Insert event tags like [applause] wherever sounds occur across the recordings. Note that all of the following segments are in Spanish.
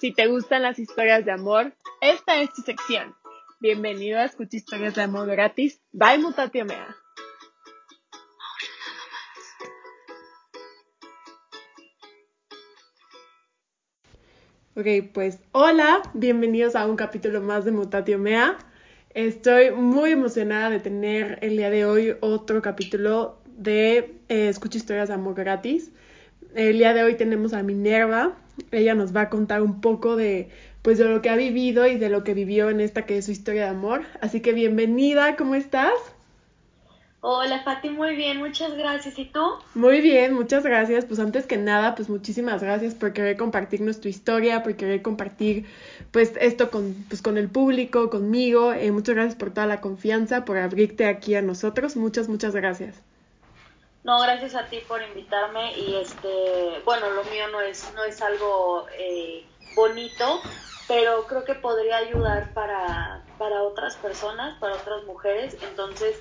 Si te gustan las historias de amor, esta es tu sección. Bienvenido a Escucha Historias de Amor gratis by Mutatio Mea. Ok, pues hola, bienvenidos a un capítulo más de Mutatio Mea. Estoy muy emocionada de tener el día de hoy otro capítulo de eh, Escucha Historias de Amor gratis. El día de hoy tenemos a Minerva. Ella nos va a contar un poco de pues de lo que ha vivido y de lo que vivió en esta que es su historia de amor. Así que bienvenida, ¿cómo estás? Hola Fati, muy bien, muchas gracias. ¿Y tú? Muy bien, muchas gracias. Pues antes que nada, pues muchísimas gracias por querer compartir nuestra historia, por querer compartir pues esto con, pues, con el público, conmigo. Eh, muchas gracias por toda la confianza, por abrirte aquí a nosotros. Muchas, muchas gracias. No, gracias a ti por invitarme y este, bueno, lo mío no es, no es algo eh, bonito, pero creo que podría ayudar para, para otras personas, para otras mujeres, entonces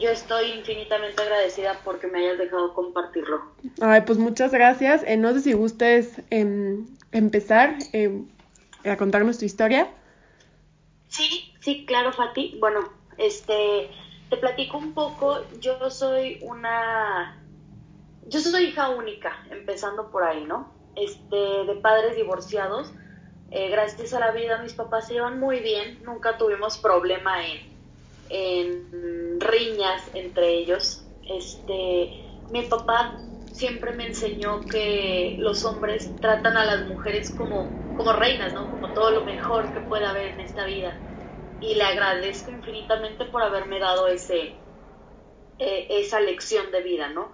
yo estoy infinitamente agradecida porque me hayas dejado compartirlo. Ay, pues muchas gracias. Eh, no sé si gustes em, empezar em, a contarnos tu historia. Sí, sí, claro, Fati. Bueno, este, te platico un poco. Yo soy una, yo soy hija única, empezando por ahí, ¿no? Este, de padres divorciados. Eh, gracias a la vida mis papás se iban muy bien, nunca tuvimos problema en, en riñas entre ellos. Este, mi papá siempre me enseñó que los hombres tratan a las mujeres como, como reinas, ¿no? Como todo lo mejor que puede haber en esta vida. Y le agradezco infinitamente por haberme dado ese, eh, esa lección de vida, ¿no?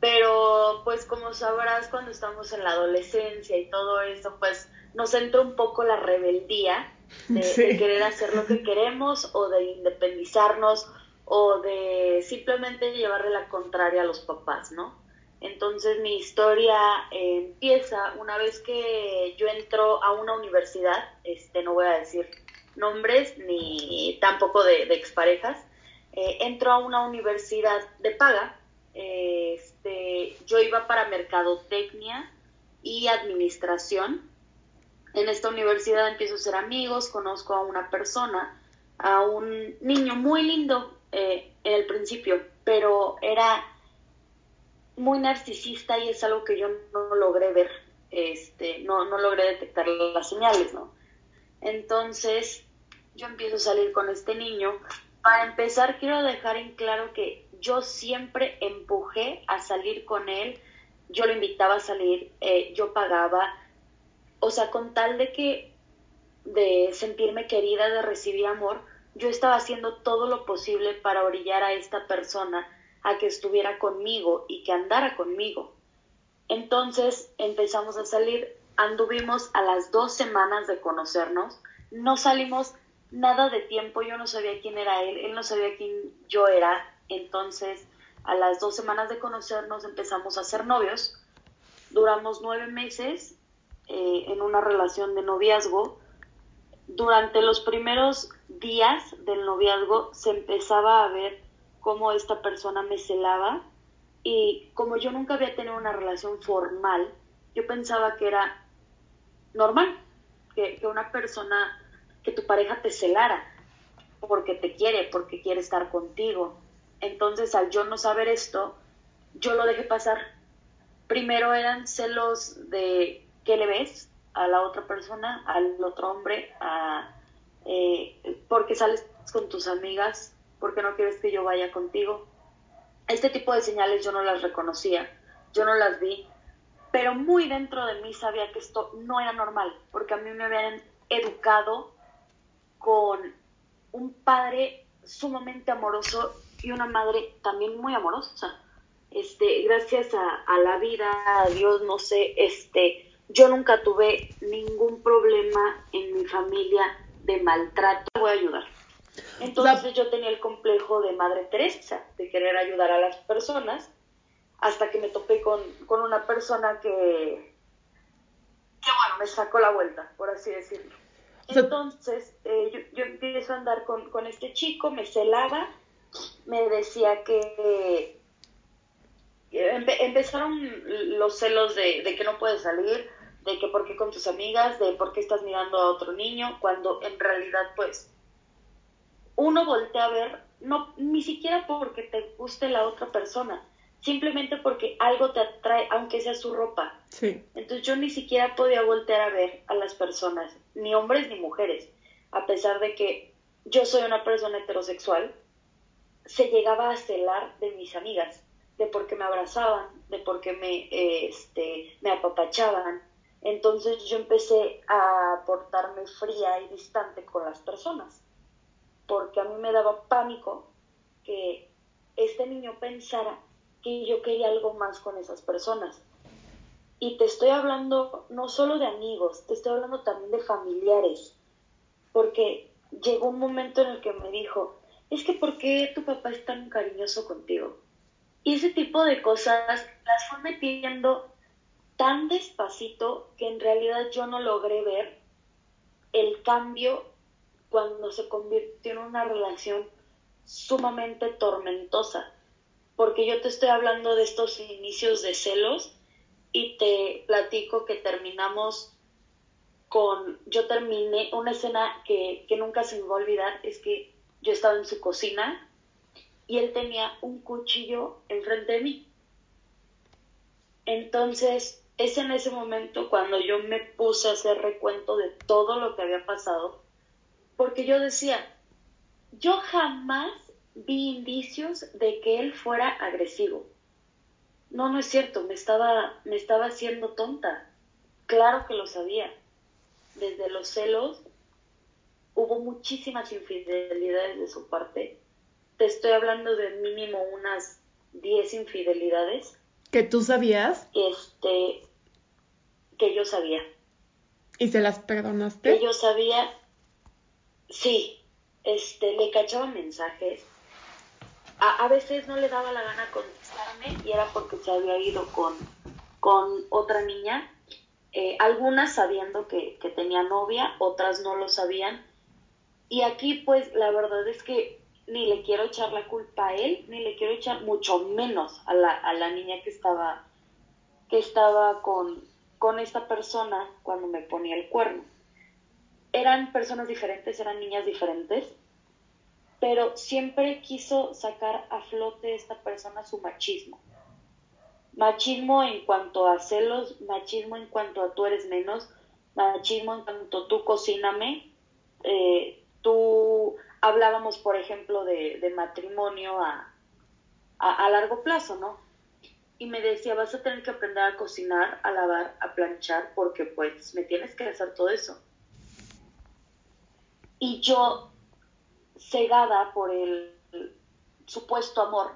Pero pues como sabrás, cuando estamos en la adolescencia y todo eso, pues nos entra un poco la rebeldía de, de querer hacer lo que queremos o de independizarnos o de simplemente llevarle la contraria a los papás, ¿no? Entonces mi historia eh, empieza una vez que yo entro a una universidad, este, no voy a decir nombres ni tampoco de, exparejas, eh, entro a una universidad de paga, este, yo iba para mercadotecnia y administración. En esta universidad empiezo a ser amigos, conozco a una persona, a un niño muy lindo eh, en el principio, pero era muy narcisista y es algo que yo no logré ver, este, no, no logré detectar las señales, ¿no? Entonces, yo empiezo a salir con este niño. Para empezar, quiero dejar en claro que yo siempre empujé a salir con él, yo lo invitaba a salir, eh, yo pagaba, o sea, con tal de que, de sentirme querida, de recibir amor, yo estaba haciendo todo lo posible para orillar a esta persona a que estuviera conmigo y que andara conmigo. Entonces empezamos a salir, anduvimos a las dos semanas de conocernos, no salimos nada de tiempo, yo no sabía quién era él, él no sabía quién yo era, entonces a las dos semanas de conocernos empezamos a ser novios, duramos nueve meses eh, en una relación de noviazgo, durante los primeros días del noviazgo se empezaba a ver cómo esta persona me celaba y como yo nunca había tenido una relación formal, yo pensaba que era normal que, que una persona, que tu pareja te celara porque te quiere, porque quiere estar contigo. Entonces al yo no saber esto, yo lo dejé pasar. Primero eran celos de qué le ves a la otra persona, al otro hombre, a, eh, porque sales con tus amigas, porque no quieres que yo vaya contigo. Este tipo de señales yo no las reconocía, yo no las vi, pero muy dentro de mí sabía que esto no era normal, porque a mí me habían educado con un padre sumamente amoroso y una madre también muy amorosa. Este, gracias a, a la vida, a Dios, no sé, este, yo nunca tuve ningún problema en mi familia de maltrato. Voy a ayudar. Entonces yo tenía el complejo de Madre Teresa, de querer ayudar a las personas, hasta que me topé con, con una persona que, que, bueno, me sacó la vuelta, por así decirlo. Entonces eh, yo, yo, empiezo a andar con, con, este chico, me celaba, me decía que empe, empezaron los celos de, de, que no puede salir, de que por qué con tus amigas, de por qué estás mirando a otro niño, cuando en realidad pues uno voltea a ver, no, ni siquiera porque te guste la otra persona, simplemente porque algo te atrae, aunque sea su ropa. Sí. Entonces yo ni siquiera podía voltear a ver a las personas, ni hombres ni mujeres, a pesar de que yo soy una persona heterosexual, se llegaba a celar de mis amigas, de por qué me abrazaban, de por qué me, este, me apapachaban. Entonces yo empecé a portarme fría y distante con las personas, porque a mí me daba pánico que este niño pensara que yo quería algo más con esas personas. Y te estoy hablando no solo de amigos, te estoy hablando también de familiares, porque llegó un momento en el que me dijo, es que ¿por qué tu papá es tan cariñoso contigo? Y ese tipo de cosas las fue metiendo tan despacito que en realidad yo no logré ver el cambio cuando se convirtió en una relación sumamente tormentosa. Porque yo te estoy hablando de estos inicios de celos y te platico que terminamos con, yo terminé una escena que, que nunca se me va a olvidar, es que yo estaba en su cocina y él tenía un cuchillo enfrente de mí. Entonces, es en ese momento cuando yo me puse a hacer recuento de todo lo que había pasado, porque yo decía, yo jamás vi indicios de que él fuera agresivo. No, no es cierto, me estaba, me estaba haciendo tonta. Claro que lo sabía. Desde los celos hubo muchísimas infidelidades de su parte. Te estoy hablando de mínimo unas 10 infidelidades. ¿Que tú sabías? Este, que yo sabía. ¿Y se las perdonaste? Que yo sabía, sí, este, le cachaba mensajes. A, a veces no le daba la gana contestarme y era porque se había ido con, con otra niña. Eh, algunas sabiendo que, que tenía novia, otras no lo sabían y aquí pues la verdad es que ni le quiero echar la culpa a él, ni le quiero echar mucho menos a la, a la niña que estaba, que estaba con, con esta persona cuando me ponía el cuerno. Eran personas diferentes, eran niñas diferentes, pero siempre quiso sacar a flote esta persona su machismo. Machismo en cuanto a celos, machismo en cuanto a tú eres menos, machismo en cuanto tú cocíname, eh, tú hablábamos, por ejemplo, de, matrimonio a, a, largo plazo, ¿no? Y me decía, vas a tener que aprender a cocinar, a lavar, a planchar, porque pues me tienes que hacer todo eso. Y yo, cegada por el, supuesto amor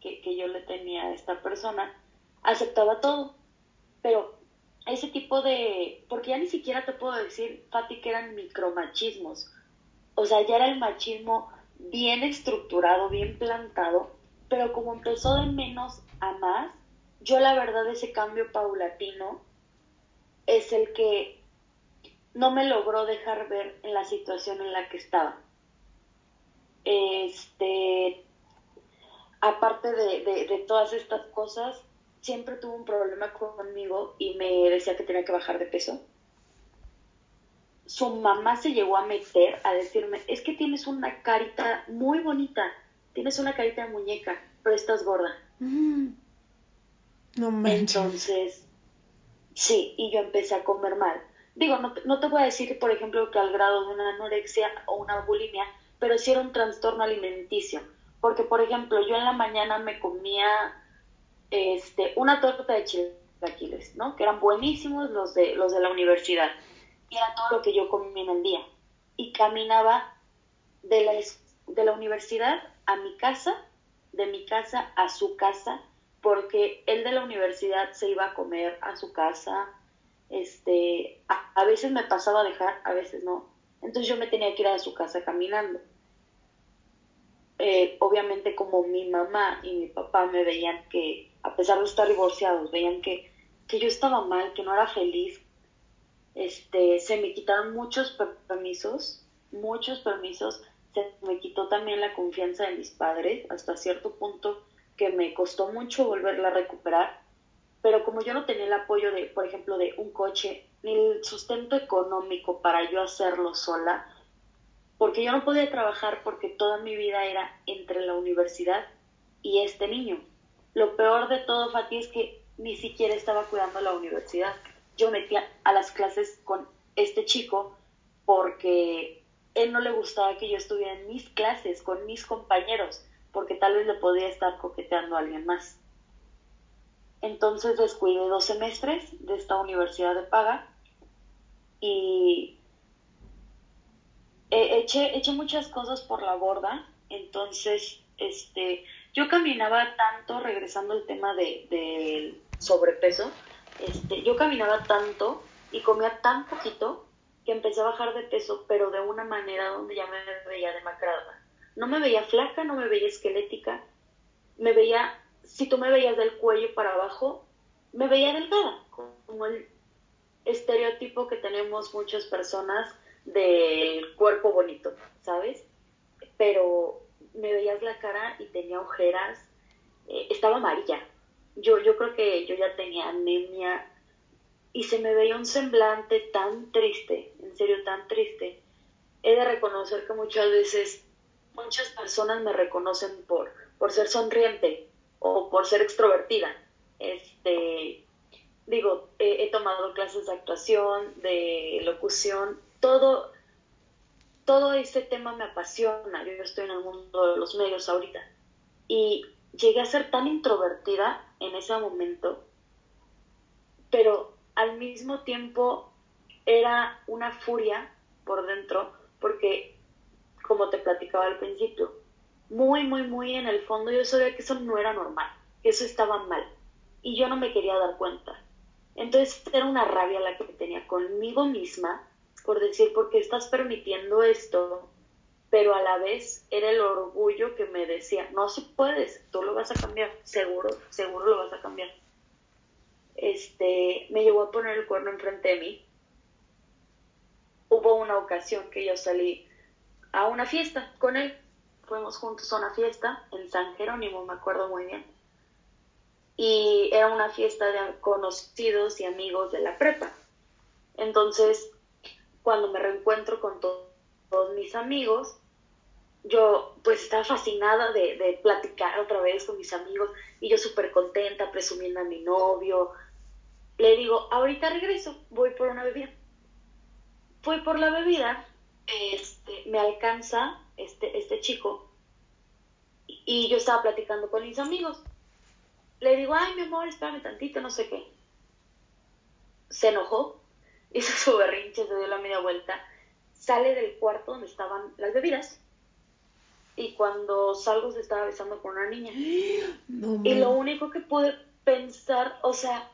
que, que yo le tenía a esta persona, aceptaba todo. Pero ese tipo de, porque ya ni siquiera te puedo decir, Fati, que eran micromachismos o sea, ya era el machismo bien estructurado, bien plantado, pero como empezó de menos a más, yo la verdad ese cambio paulatino es el que no me logró dejar ver en la situación en la que estaba. Este, aparte de, de, de todas estas cosas, siempre tuvo un problema conmigo y me decía que tenía que bajar de peso su mamá se llegó a meter a decirme, es que tienes una carita muy bonita, tienes una carita de muñeca, pero estás gorda. Mm. No manches. Entonces, sí, y yo empecé a comer mal. Digo, no, no te voy a decir, por ejemplo, que al grado de una anorexia o una bulimia, pero sí era un trastorno alimenticio. Porque, por ejemplo, yo en la mañana me comía este, una torta de chilaquiles, ¿no? Que eran buenísimos los de, los de la universidad y era todo lo que yo comía en el día. Y caminaba de la, de la universidad a mi casa, de mi casa a su casa, porque él de la universidad se iba a comer a su casa, este, a, veces me pasaba a dejar, a veces no. Entonces yo me tenía que ir a su casa caminando. Eh, obviamente como mi mamá y mi papá me veían que, a pesar de estar divorciados, veían que, que yo estaba mal, que no era feliz, este, se me quitaron muchos permisos, muchos permisos, se me quitó también la confianza de mis padres hasta cierto punto que me costó mucho volverla a recuperar, pero como yo no tenía el apoyo de, por ejemplo, de un coche ni el sustento económico para yo hacerlo sola, porque yo no podía trabajar porque toda mi vida era entre la universidad y este niño. Lo peor de todo, Fati, es que ni siquiera estaba cuidando la universidad. Yo metía a las clases con este chico porque él no le gustaba que yo estuviera en mis clases con mis compañeros, porque tal vez le podía estar coqueteando a alguien más. Entonces descuidé dos semestres de esta universidad de paga y eché, muchas cosas por la borda. Entonces, este, yo caminaba tanto, regresando al tema del de, sobrepeso, este, yo caminaba tanto y comía tan poquito que empecé a bajar de peso, pero de una manera donde ya me veía demacrada. No me veía flaca, no me veía esquelética, me veía, si tú me veías del cuello para abajo, me veía delgada, como el estereotipo que tenemos muchas personas del cuerpo bonito, ¿sabes? Pero me veías la cara y tenía ojeras, eh, estaba amarilla. Yo, yo creo que yo ya tenía anemia y se me veía un semblante tan triste, en serio tan triste. He de reconocer que muchas veces muchas personas me reconocen por, por ser sonriente o por ser extrovertida. Este, digo, he tomado clases de actuación, de locución, todo todo este tema me apasiona. Yo estoy en el mundo de los medios ahorita. Y llegué a ser tan introvertida en ese momento, pero al mismo tiempo era una furia por dentro, porque, como te platicaba al principio, muy, muy, muy en el fondo yo sabía que eso no era normal, que eso estaba mal. Y yo no me quería dar cuenta. Entonces era una rabia la que tenía conmigo misma por decir, ¿por qué estás permitiendo esto? Pero a la vez era el orgullo que me decía, no, si puedes, tú lo vas a cambiar, seguro, seguro lo vas a cambiar. Este, me llevó a poner el cuerno enfrente de mí. Hubo una ocasión que yo salí a una fiesta con él. Fuimos juntos a una fiesta en San Jerónimo, me acuerdo muy bien. Y era una fiesta de conocidos y amigos de la prepa. Entonces, cuando me reencuentro con todos mis amigos, yo pues estaba fascinada de, platicar otra vez con mis amigos y yo súper contenta, presumiendo a mi novio. Le digo, ahorita regreso, voy por una bebida. Voy por la bebida, este, me alcanza este, este chico y yo estaba platicando con mis amigos. Le digo, ay, mi amor, espérame tantito, no sé qué. Se enojó, hizo su berrinche, se dio la media vuelta, sale del cuarto donde estaban las bebidas y cuando salgo se estaba besando con una niña. [gasps] y lo único que pude pensar, o sea,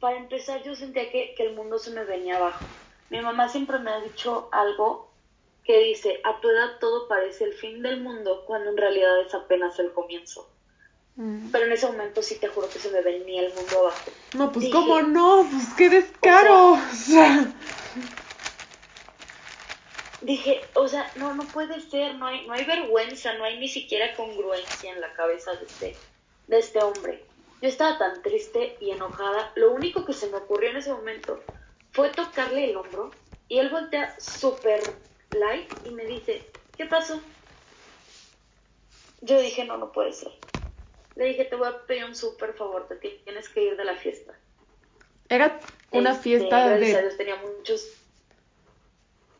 para empezar yo sentía que, que el mundo se me venía abajo. Mi mamá siempre me ha dicho algo que dice, a tu edad todo parece el fin del mundo cuando en realidad es apenas el comienzo. Mm. Pero en ese momento sí te juro que se me venía el mundo abajo. No, pues cómo no, pues qué descaro. O sea, dije, o sea, no, no puede ser, no hay, no hay vergüenza, no hay ni siquiera congruencia en la cabeza de este, de este hombre. Yo estaba tan triste y enojada, lo único que se me ocurrió en ese momento fue tocarle el hombro y él voltea súper light y me dice, ¿qué pasó? Yo dije, no, no puede ser. Le dije, te voy a pedir un súper favor, te tienes que ir de la fiesta. Era una este, fiesta de... tenía muchos...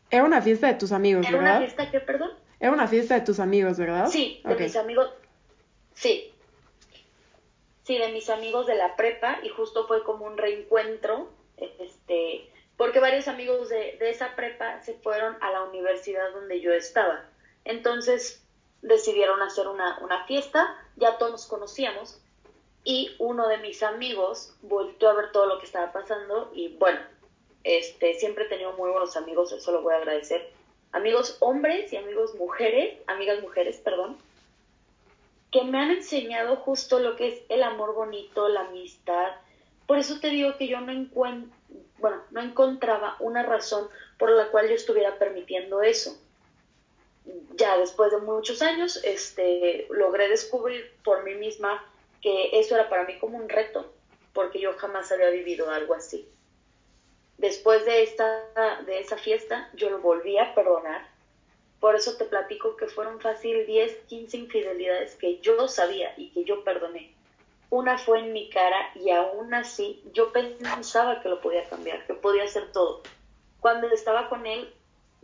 Era una fiesta de tus amigos, ¿Era ¿verdad? una fiesta qué, perdón? Era una fiesta de tus amigos, ¿verdad? Sí, de mis amigos. Sí. Sí, de mis amigos de la prepa y justo fue como un reencuentro, este, porque varios amigos de, de esa prepa se fueron a la universidad donde yo estaba. Entonces, decidieron hacer una, una fiesta, ya todos nos conocíamos y uno de mis amigos volvió a ver todo lo que estaba pasando y bueno, este, siempre he tenido muy buenos amigos, eso lo voy a agradecer. Amigos hombres y amigos mujeres, amigas mujeres, perdón, que me han enseñado justo lo que es el amor bonito, la amistad. Por eso te digo que yo no encuentro, bueno, no encontraba una razón por la cual yo estuviera permitiendo eso ya después de muchos años, este, logré descubrir por mí misma que eso era para mí como un reto, porque yo jamás había vivido algo así. después de, esta, de esa fiesta, yo lo volví a perdonar. Por eso te platico que fueron fácil 10, 15 infidelidades que yo sabía y que yo perdoné. Una fue en mi cara y aún así yo pensaba que lo podía cambiar, que podía hacer todo. Cuando estaba con él,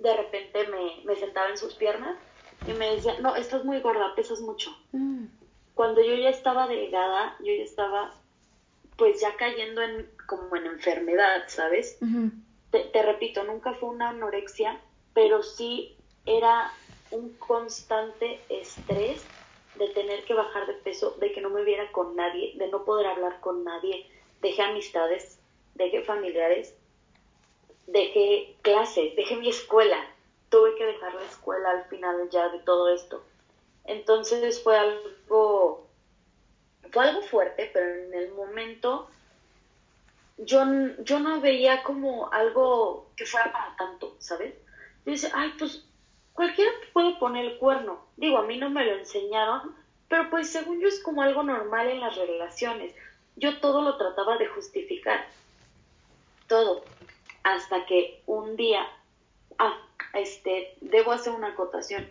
de repente me, me sentaba en sus piernas y me decía, no, estás muy gorda, pesas mucho. Mm. Cuando yo ya estaba delgada, yo ya estaba pues ya cayendo en como en enfermedad, ¿sabes? te, repito, nunca fue una anorexia, pero sí era un constante estrés de tener que bajar de peso, de que no me viera con nadie, de no poder hablar con nadie, dejé amistades, dejé familiares, dejé clase, dejé mi escuela, tuve que dejar la escuela al final ya de todo esto. Entonces fue algo, fue algo fuerte, pero en el momento yo, yo no veía como algo que fuera para tanto, ¿sabes? Yo decía, ay, pues cualquiera puede poner el cuerno. Digo, a mí no me lo enseñaron, pero pues según yo es como algo normal en las relaciones. Yo todo lo trataba de justificar. Todo. Hasta que un día, ah, este, debo hacer una acotación.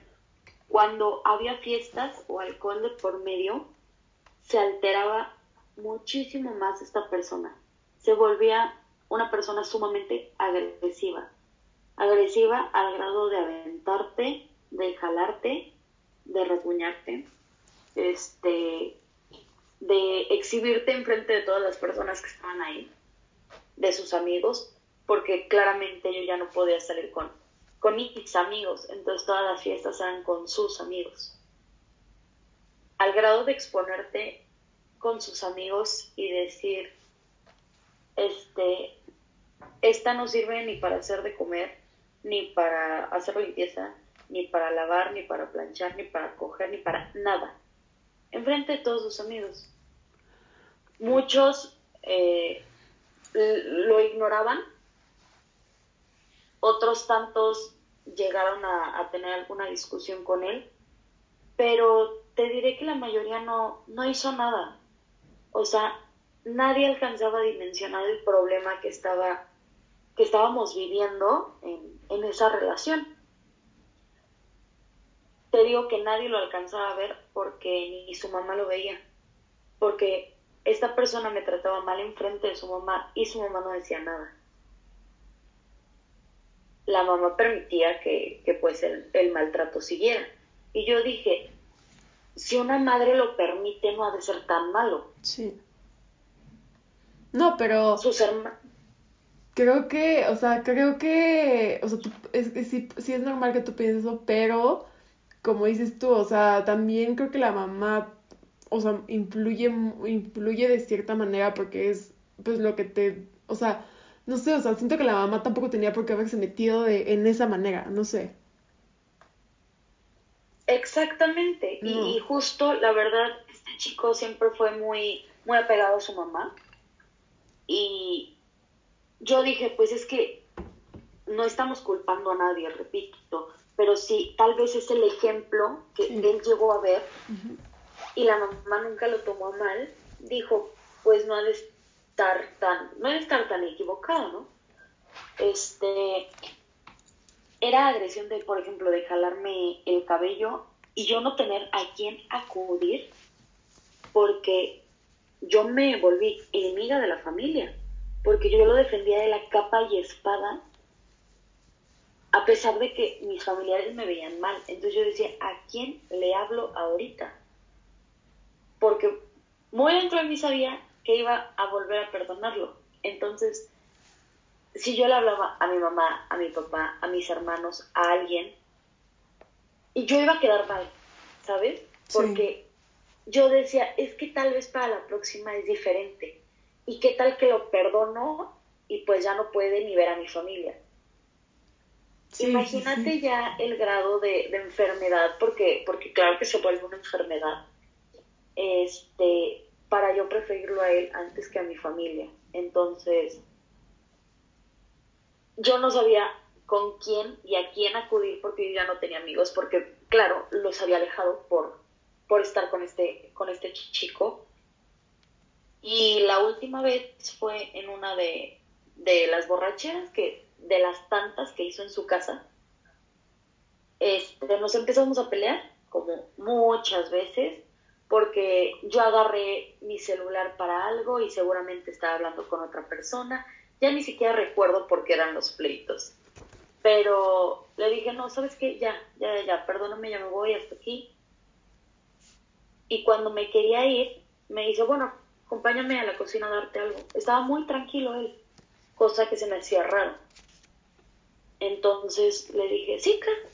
Cuando había fiestas o alcohol de por medio, se alteraba muchísimo más esta persona. Se volvía una persona sumamente agresiva. Agresiva al grado de aventarte, de jalarte, de repuñarte, este, de exhibirte enfrente de todas las personas que estaban ahí, de sus amigos, porque claramente yo ya no podía salir con con mis amigos, entonces todas las fiestas eran con sus amigos. Al grado de exponerte con sus amigos y decir, este, esta no sirve ni para hacer de comer, ni para hacer limpieza, ni para lavar, ni para planchar, ni para coger, ni para nada. Enfrente de todos sus amigos. Muchos eh, lo ignoraban otros tantos llegaron a, tener alguna discusión con él, pero te diré que la mayoría no, no hizo nada. O sea, nadie alcanzaba a dimensionar el problema que, estaba, que estábamos viviendo en, en esa relación. Te digo que nadie lo alcanzaba a ver porque ni su mamá lo veía, porque esta persona me trataba mal enfrente de su mamá y su mamá no decía nada la mamá permitía que, pues el, maltrato siguiera. Y yo dije, si una madre lo permite, no ha de ser tan malo. Sí. No, pero... Sus hermanos. Creo que, o sea, creo que, o sea, es, sí, sí, es normal que tú pienses eso, pero, como dices tú, o sea, también creo que la mamá, o sea, influye, influye de cierta manera porque es, pues, lo que te, o sea, no sé, o sea, siento que la mamá tampoco tenía por qué haberse metido de, en esa manera, no sé. Exactamente, y, justo, la verdad, este chico siempre fue muy, muy apegado a su mamá. Y yo dije, pues es que no estamos culpando a nadie, repito, pero sí, tal vez es el ejemplo que él llegó a ver y la mamá nunca lo tomó mal. Dijo, pues no ha de tan, no estar tan equivocado, ¿no? Este, era agresión de, por ejemplo, de jalarme el cabello y yo no tener a quién acudir porque yo me volví enemiga de la familia, porque yo lo defendía de la capa y espada, a pesar de que mis familiares me veían mal. Entonces yo decía, ¿a quién le hablo ahorita? Porque muy dentro de mí sabía que iba a volver a perdonarlo. Entonces, si yo le hablaba a mi mamá, a mi papá, a mis hermanos, a alguien, y yo iba a quedar mal, ¿sabes? Porque yo decía, es que tal vez para la próxima es diferente. ¿Y qué tal que lo perdono y pues ya no puede ni ver a mi familia? Imagínate ya el grado de, de, enfermedad, porque, porque claro que se vuelve una enfermedad. Este, para yo preferirlo a él antes que a mi familia. Entonces, yo no sabía con quién y a quién acudir porque ya no tenía amigos, porque claro, los había alejado por, por estar con este, con este chico. Y la última vez fue en una de, de las borracheras que, de las tantas que hizo en su casa, este, nos empezamos a pelear, como muchas veces, porque yo agarré mi celular para algo y seguramente estaba hablando con otra persona. Ya ni siquiera recuerdo por qué eran los pleitos. Pero le dije, no, ¿sabes qué? Ya, ya, ya, perdóname, ya me voy hasta aquí. Y cuando me quería ir, me dice, bueno, acompáñame a la cocina a darte algo. Estaba muy tranquilo él, cosa que se me hacía raro. Entonces le dije, sí, claro.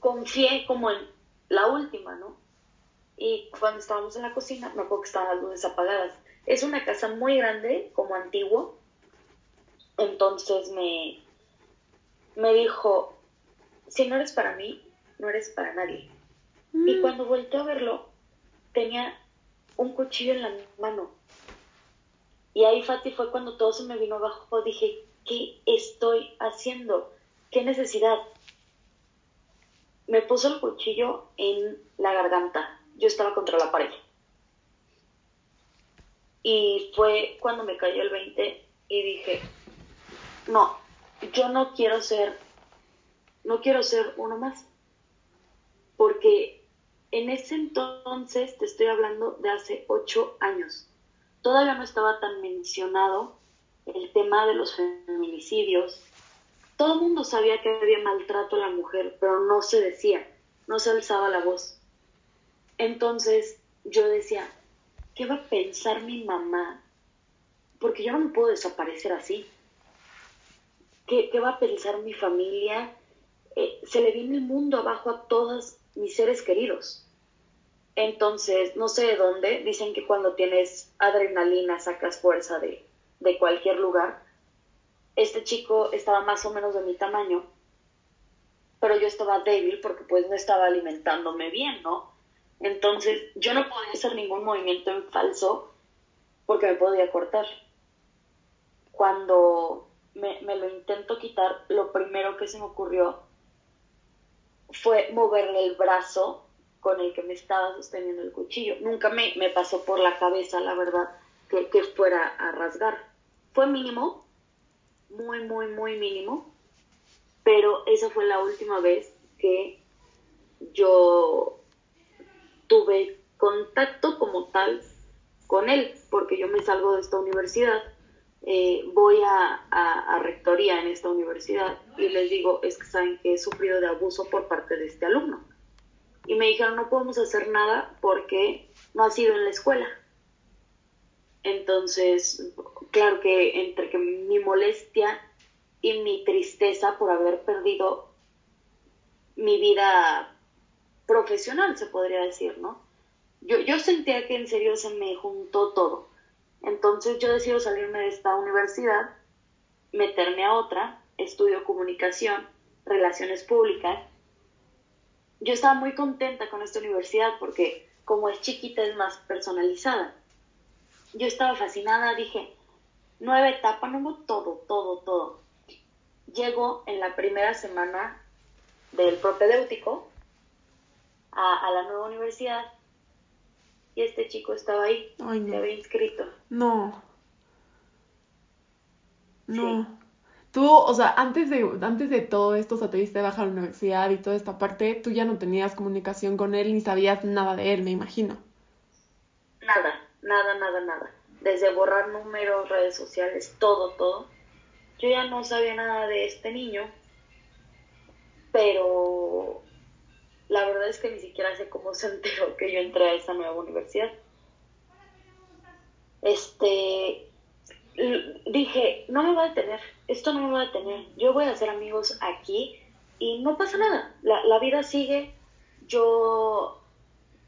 Confié como en la última, ¿no? Y cuando estábamos en la cocina, me acuerdo que estaban las luces apagadas. Es una casa muy grande, como antiguo. Entonces me, me dijo, si no eres para mí, no eres para nadie. Y mm. cuando volteé a verlo, tenía un cuchillo en la mano. Y ahí, Fati, fue cuando todo se me vino abajo. Dije, ¿qué estoy haciendo? ¿Qué necesidad? Me puso el cuchillo en la garganta. Yo estaba contra la pared. Y fue cuando me cayó el 20 y dije, no, yo no quiero ser, no quiero ser uno más. Porque en ese entonces, te estoy hablando de hace ocho años, todavía no estaba tan mencionado el tema de los feminicidios. Todo el mundo sabía que había maltrato a la mujer, pero no se decía, no se alzaba la voz. Entonces yo decía, ¿qué va a pensar mi mamá? Porque yo no me puedo desaparecer así. ¿Qué, va a pensar mi familia? Eh, se le viene el mundo abajo a todas mis seres queridos. Entonces, no sé de dónde, dicen que cuando tienes adrenalina sacas fuerza de, de cualquier lugar. Este chico estaba más o menos de mi tamaño, pero yo estaba débil porque pues no estaba alimentándome bien, ¿no? Entonces yo no podía hacer ningún movimiento en falso porque me podía cortar. Cuando me, lo intento quitar, lo primero que se me ocurrió fue moverle el brazo con el que me estaba sosteniendo el cuchillo. Nunca me, me pasó por la cabeza, la verdad, que, que fuera a rasgar. Fue mínimo, muy, muy, muy mínimo, pero esa fue la última vez que yo tuve contacto como tal con él, porque yo me salgo de esta universidad eh, voy a, a, rectoría en esta universidad y les digo, es que saben que he sufrido de abuso por parte de este alumno. Y me dijeron, no podemos hacer nada porque no ha sido en la escuela. Entonces, claro que entre que mi molestia y mi tristeza por haber perdido mi vida profesional, se podría decir, ¿no? Yo, yo sentía que en serio se me juntó todo entonces yo decido salirme de esta universidad, meterme a otra, estudio comunicación, relaciones públicas. Yo estaba muy contenta con esta universidad porque como es chiquita es más personalizada. Yo estaba fascinada, dije, nueva etapa, nuevo todo, todo, todo. Llego en la primera semana del propedéutico a, a la nueva universidad y este chico estaba ahí, Ay, se había inscrito. No. No. Tú, o sea, antes de, antes de todo esto, o sea, te diste baja a la universidad y toda esta parte, tú ya no tenías comunicación con él ni sabías nada de él, me imagino. Nada, nada, nada, nada. Desde borrar números, redes sociales, todo, todo. Yo ya no sabía nada de este niño, pero la verdad es que ni siquiera sé cómo se enteró que yo entré a esa nueva universidad. Este, dije, no me va a detener, esto no me va a detener, yo voy a hacer amigos aquí y no pasa nada, la, la vida sigue, yo,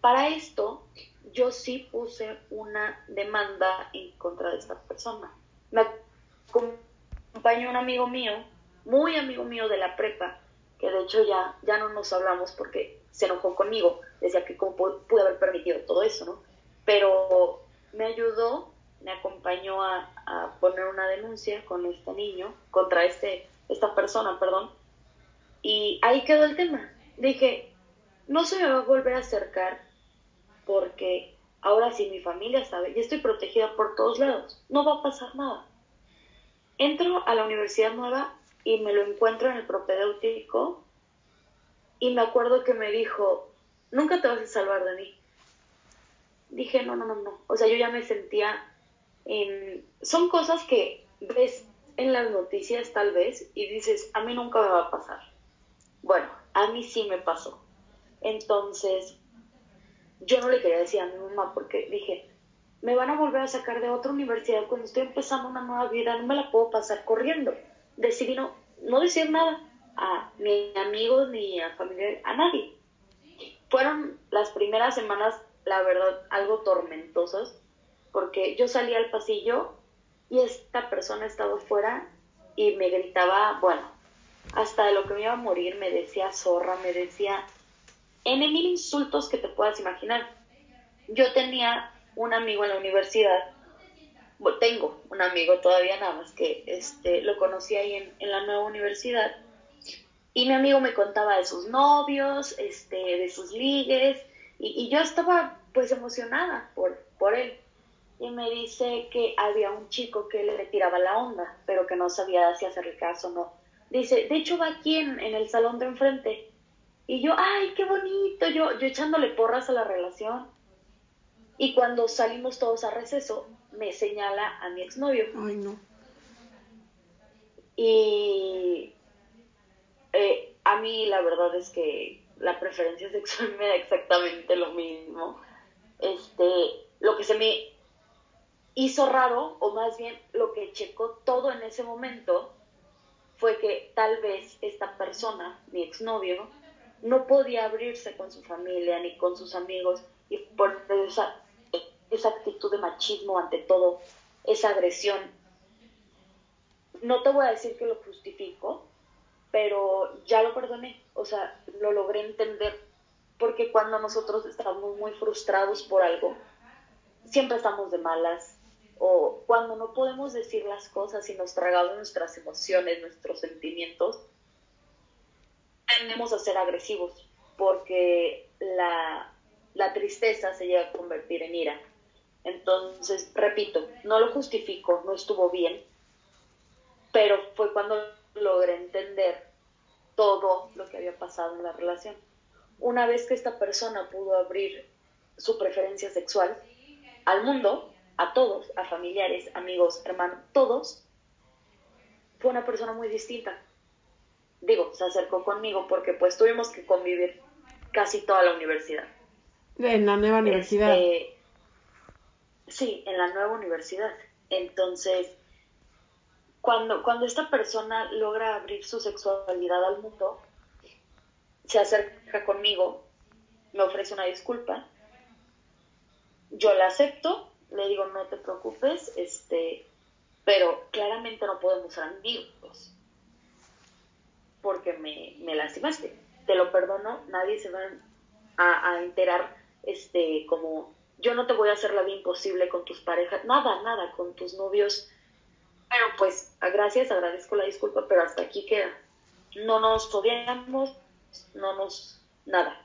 para esto, yo sí puse una demanda en contra de esta persona. Me acompañó un amigo mío, muy amigo mío de la prepa, que de hecho ya, ya no nos hablamos porque se enojó conmigo, decía que cómo pude haber permitido todo eso, ¿no? Pero me ayudó, me acompañó a, a, poner una denuncia con este niño, contra este, esta persona, perdón, y ahí quedó el tema. Dije, no se me va a volver a acercar porque ahora sí mi familia sabe y estoy protegida por todos lados, no va a pasar nada. entro a la universidad nueva y me lo encuentro en el propedéutico y me acuerdo que me dijo, nunca te vas a salvar de mí. Dije, no, no, no, no. O sea, yo ya me sentía en... Son cosas que ves en las noticias tal vez y dices, a mí nunca me va a pasar. Bueno, a mí sí me pasó. Entonces, yo no le quería decir a mi mamá porque dije, me van a volver a sacar de otra universidad cuando estoy empezando una nueva vida, no me la puedo pasar corriendo. Decidí no, no decir nada a ni amigos ni a familiares, a nadie. Fueron las primeras semanas, la verdad, algo tormentosas, porque yo salí al pasillo y esta persona estaba fuera y me gritaba, bueno, hasta de lo que me iba a morir, me decía zorra, me decía en mil insultos que te puedas imaginar. Yo tenía un amigo en la universidad, tengo un amigo todavía nada más que este, lo conocí ahí en, en, la nueva universidad y mi amigo me contaba de sus novios, este, de sus ligues y, y yo estaba pues emocionada por, por él y me dice que había un chico que le tiraba la onda, pero que no sabía si hacerle caso o no. Dice, de hecho va aquí en, en, el salón de enfrente. Y yo, ay, qué bonito, yo, yo echándole porras a la relación. Y cuando salimos todos a receso, me señala a mi exnovio. Ay, no. Y eh, a mí la verdad es que la preferencia sexual [laughs] me da exactamente lo mismo. Este, lo que se me hizo raro, o más bien lo que checó todo en ese momento, fue que tal vez esta persona, mi exnovio, no podía abrirse con su familia ni con sus amigos y por esa, actitud de machismo ante todo, esa agresión. No te voy a decir que lo justifico, pero ya lo perdoné, o sea, lo logré entender, porque cuando nosotros estamos muy frustrados por algo, siempre estamos de malas, o cuando no podemos decir las cosas y nos tragamos nuestras emociones, nuestros sentimientos, tendemos a ser agresivos, porque la, la tristeza se llega a convertir en ira. Entonces, repito, no lo justifico, no estuvo bien, pero fue cuando logré entender todo lo que había pasado en la relación. Una vez que esta persona pudo abrir su preferencia sexual al mundo, a todos, a familiares, amigos, hermanos, todos, fue una persona muy distinta. Digo, se acercó conmigo porque pues tuvimos que convivir casi toda la universidad. En la nueva universidad. Este, sí, en la nueva universidad. Entonces, cuando, cuando esta persona logra abrir su sexualidad al mundo, se acerca conmigo, me ofrece una disculpa, yo la acepto, le digo no te preocupes, este, pero claramente no podemos ser amigos, porque me, me lastimaste, te lo perdono, nadie se va a, a enterar, este, como yo no te voy a hacer la vida imposible con tus parejas, nada, nada, con tus novios. Pero pues, gracias, agradezco la disculpa, pero hasta aquí queda. No nos odiamos, no nos, nada.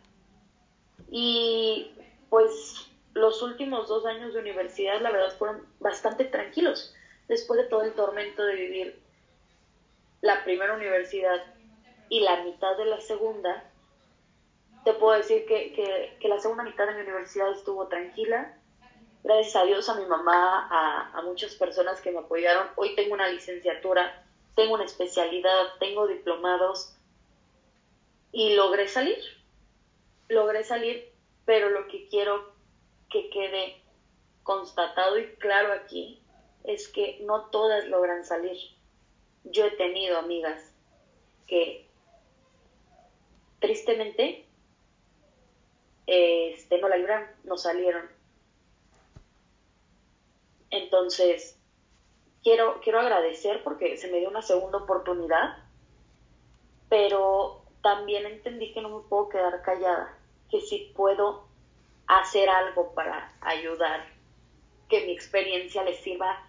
Y pues los últimos dos años de universidad, la verdad, fueron bastante tranquilos. Después de todo el tormento de vivir la primera universidad y la mitad de la segunda, te puedo decir que, que, la segunda mitad de mi universidad estuvo tranquila. Gracias a Dios, a mi mamá, a, a, muchas personas que me apoyaron. Hoy tengo una licenciatura, tengo una especialidad, tengo diplomados y logré salir. Logré salir, pero lo que quiero que quede constatado y claro aquí es que no todas logran salir. Yo he tenido amigas que tristemente este, no la libraron, no salieron. Entonces, quiero, quiero agradecer porque se me dio una segunda oportunidad, pero también entendí que no me puedo quedar callada, que si puedo hacer algo para ayudar, que mi experiencia les sirva,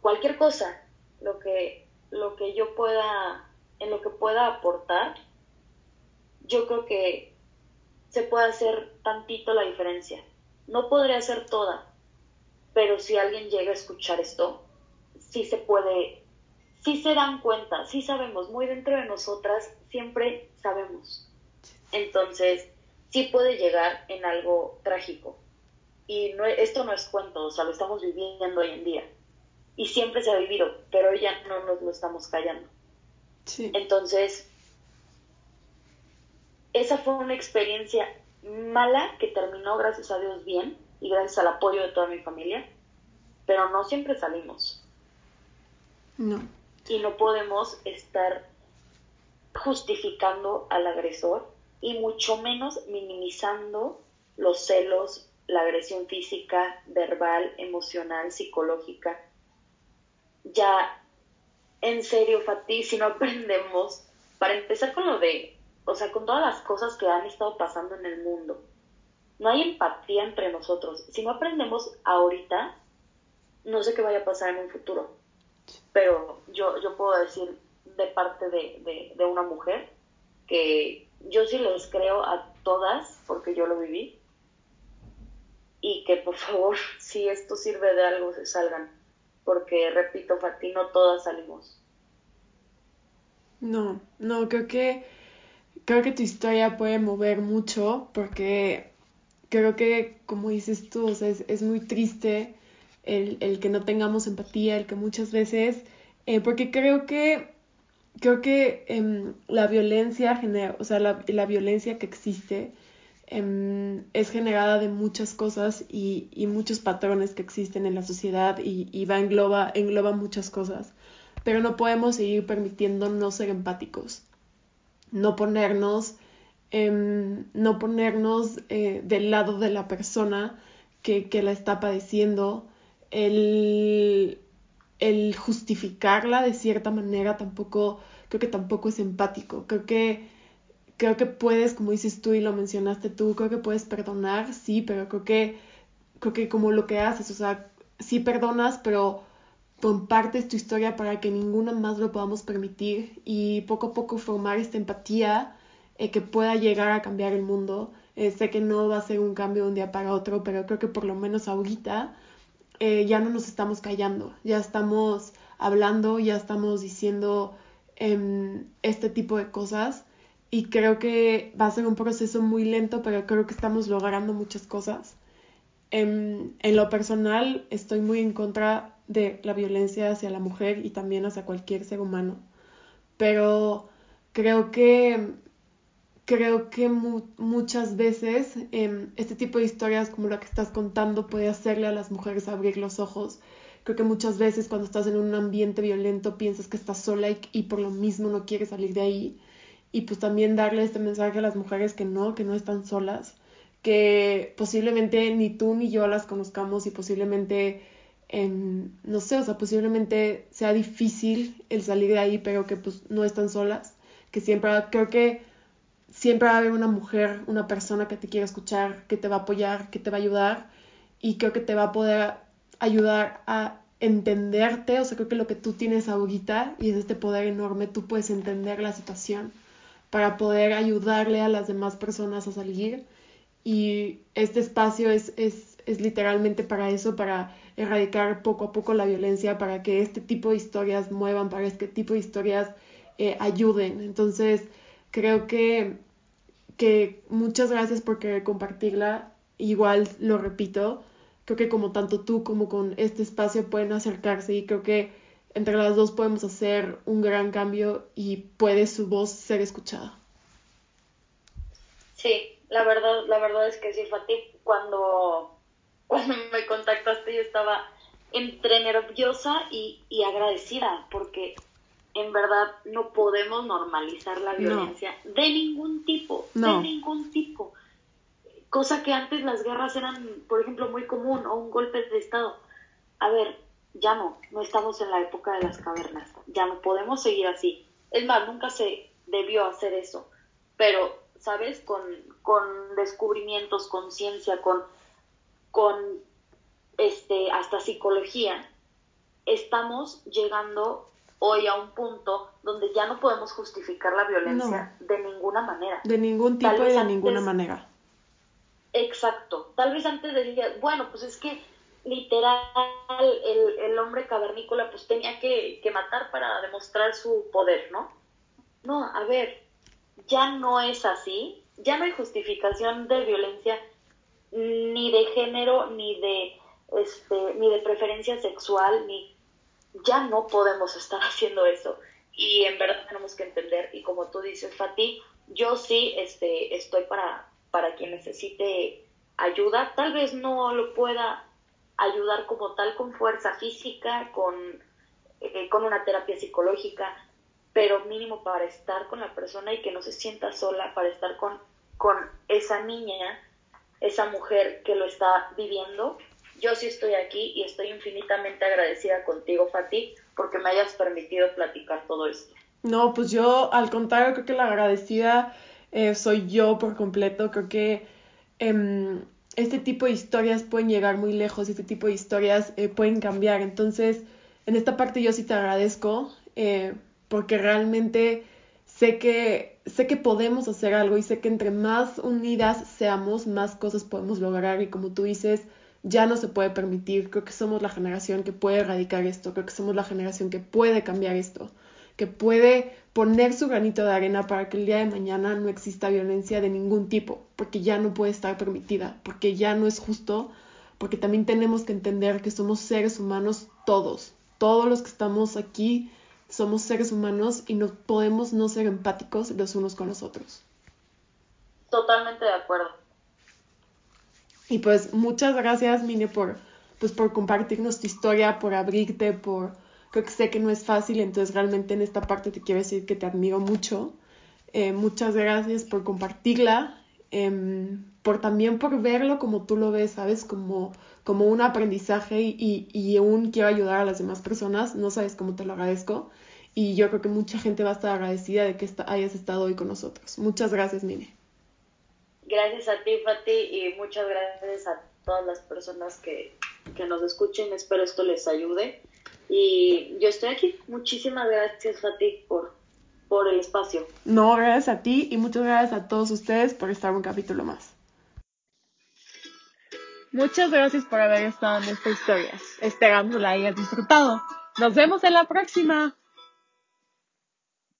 cualquier cosa, lo que, lo que yo pueda, en lo que pueda aportar, yo creo que se puede hacer tantito la diferencia. No podría hacer toda, pero si alguien llega a escuchar esto, sí se puede, sí se dan cuenta, sí sabemos, muy dentro de nosotras siempre sabemos. Entonces, sí puede llegar en algo trágico. Y no, esto no es cuento, o sea, lo estamos viviendo hoy en día. Y siempre se ha vivido, pero ya no nos lo estamos callando. Sí. Entonces, esa fue una experiencia mala que terminó, gracias a Dios, bien y gracias al apoyo de toda mi familia, pero no siempre salimos. No. Y no podemos estar justificando al agresor y mucho menos minimizando los celos, la agresión física, verbal, emocional, psicológica. Ya, en serio, Fatih, si no [laughs] aprendemos, para empezar con lo de, o sea, con todas las cosas que han estado pasando en el mundo, no hay empatía entre nosotros. Si no aprendemos ahorita, no sé qué vaya a pasar en un futuro. Pero yo, yo puedo decir de parte de, de una mujer que yo sí les creo a todas, porque yo lo viví, y que por favor, [laughs] si esto sirve de algo, se salgan, porque repito, Fati, no todas salimos. No, no, creo que creo que tu historia puede mover mucho porque creo que, como dices tú, o sea, es, muy triste el, el, que no tengamos empatía, el que muchas veces, eh, porque creo que creo que em, la violencia genera, o sea, la, la violencia que existe em, es generada de muchas cosas y, y, muchos patrones que existen en la sociedad y, y va engloba, engloba muchas cosas. Pero no podemos seguir permitiendo no ser empáticos, no ponernos, em, no ponernos eh, del lado de la persona que, que la está padeciendo, el el justificarla de cierta manera tampoco, creo que tampoco es empático. Creo que, creo que puedes, como dices tú y lo mencionaste tú, creo que puedes perdonar, sí, pero creo que, creo que como lo que haces, o sea, sí perdonas, pero compartes tu historia para que ninguna más lo podamos permitir y poco a poco formar esta empatía eh, que pueda llegar a cambiar el mundo. Eh, sé que no va a ser un cambio de un día para otro, pero creo que por lo menos ahorita eh, ya no nos estamos callando, ya estamos hablando, ya estamos diciendo em, este tipo de cosas y creo que va a ser un proceso muy lento, pero creo que estamos logrando muchas cosas. En, en, lo personal, estoy muy en contra de la violencia hacia la mujer y también hacia cualquier ser humano, pero creo que creo que muchas veces em, este tipo de historias como la que estás contando puede hacerle a las mujeres abrir los ojos. Creo que muchas veces cuando estás en un ambiente violento piensas que estás sola y, por lo mismo no quieres salir de ahí. Y pues también darle este mensaje a las mujeres que no, que no están solas, que posiblemente ni tú ni yo las conozcamos y posiblemente, em, no sé, o sea, posiblemente sea difícil el salir de ahí, pero que pues no están solas, que siempre creo que siempre va a haber una mujer, una persona que te quiere escuchar, que te va a apoyar, que te va a ayudar y creo que te va a poder ayudar a entenderte, o sea, creo que lo que tú tienes ahorita y es este poder enorme, tú puedes entender la situación para poder ayudarle a las demás personas a salir y este espacio es, es, es literalmente para eso, para erradicar poco a poco la violencia, para que este tipo de historias muevan, para que este tipo de historias eh, ayuden. Entonces, creo que que muchas gracias por querer compartirla. Igual lo repito, creo que como tanto tú como con este espacio pueden acercarse y creo que entre las dos podemos hacer un gran cambio y puede su voz ser escuchada. Sí, la verdad, la verdad es que sí, Fatih, cuando, cuando me contactaste yo estaba entre nerviosa y, y agradecida porque en verdad no podemos normalizar la violencia de ningún tipo, de ningún tipo. Cosa que antes las guerras eran, por ejemplo, muy común o un golpe de Estado. A ver, ya no, no estamos en la época de las cavernas, ya no podemos seguir así. Es más, nunca se debió hacer eso, pero, ¿sabes? Con, con descubrimientos, con ciencia, con, con este, hasta psicología, estamos llegando hoy a un punto donde ya no podemos justificar la violencia de ninguna manera. De ningún tipo y de ninguna manera. Exacto. Tal vez antes decía, bueno, pues es que literal el, el hombre cavernícola pues tenía que, que matar para demostrar su poder, ¿no? No, a ver, ya no es así, ya no hay justificación de violencia ni de género, ni de este, ni de preferencia sexual, ni ya no podemos estar [laughs] haciendo eso. Y en verdad tenemos que entender, y como tú dices, Fati, yo sí este, estoy para, para quien necesite ayuda, tal vez no lo pueda ayudar como tal con fuerza física, con, eh, con una terapia psicológica, pero mínimo para estar con la persona y que no se sienta sola, para estar con, con esa niña, esa mujer que lo está viviendo. Yo sí estoy aquí y estoy infinitamente agradecida contigo, Fati, porque me hayas permitido platicar todo esto. No, pues yo al contrario creo que la agradecida eh, soy yo por completo. Creo que em, este tipo de historias pueden llegar muy lejos y este tipo de historias eh, pueden cambiar. Entonces, en esta parte yo sí te agradezco eh, porque realmente sé que, sé que podemos hacer algo y sé que entre más unidas seamos, más cosas podemos lograr. Y como tú dices, ya no se puede permitir. Creo que somos la generación que puede erradicar esto, creo que somos la generación que puede cambiar esto, que puede poner su granito de arena para que el día de mañana no exista violencia de ningún tipo, porque ya no puede estar permitida, porque ya no es justo, porque también tenemos que entender que somos seres humanos todos, todos los que estamos aquí somos seres humanos y no podemos no ser empáticos los unos con los otros. Totalmente de acuerdo. Y pues muchas gracias, Mine, por, pues, por compartirnos tu historia, por abrirte, por... Creo que sé que no es fácil, entonces realmente en esta parte te quiero decir que te admiro mucho. Eh, muchas gracias por compartirla, em, por también por verlo como tú lo ves, ¿sabes? Como, como un aprendizaje y, y aún quiero ayudar a las demás personas, no sabes cómo te lo agradezco. Y yo creo que mucha gente va a estar agradecida de que hayas estado hoy con nosotros. Muchas gracias, Mine. Gracias a ti, Fati, y muchas gracias a todas las personas que, que nos escuchen. Espero esto les ayude. Y yo estoy aquí. Muchísimas gracias, Fati, por, por el espacio. No, gracias a ti y muchas gracias a todos ustedes por estar un capítulo más. Muchas gracias por haber estado en esta historia. Esperamos la hayas disfrutado. Nos vemos en la próxima.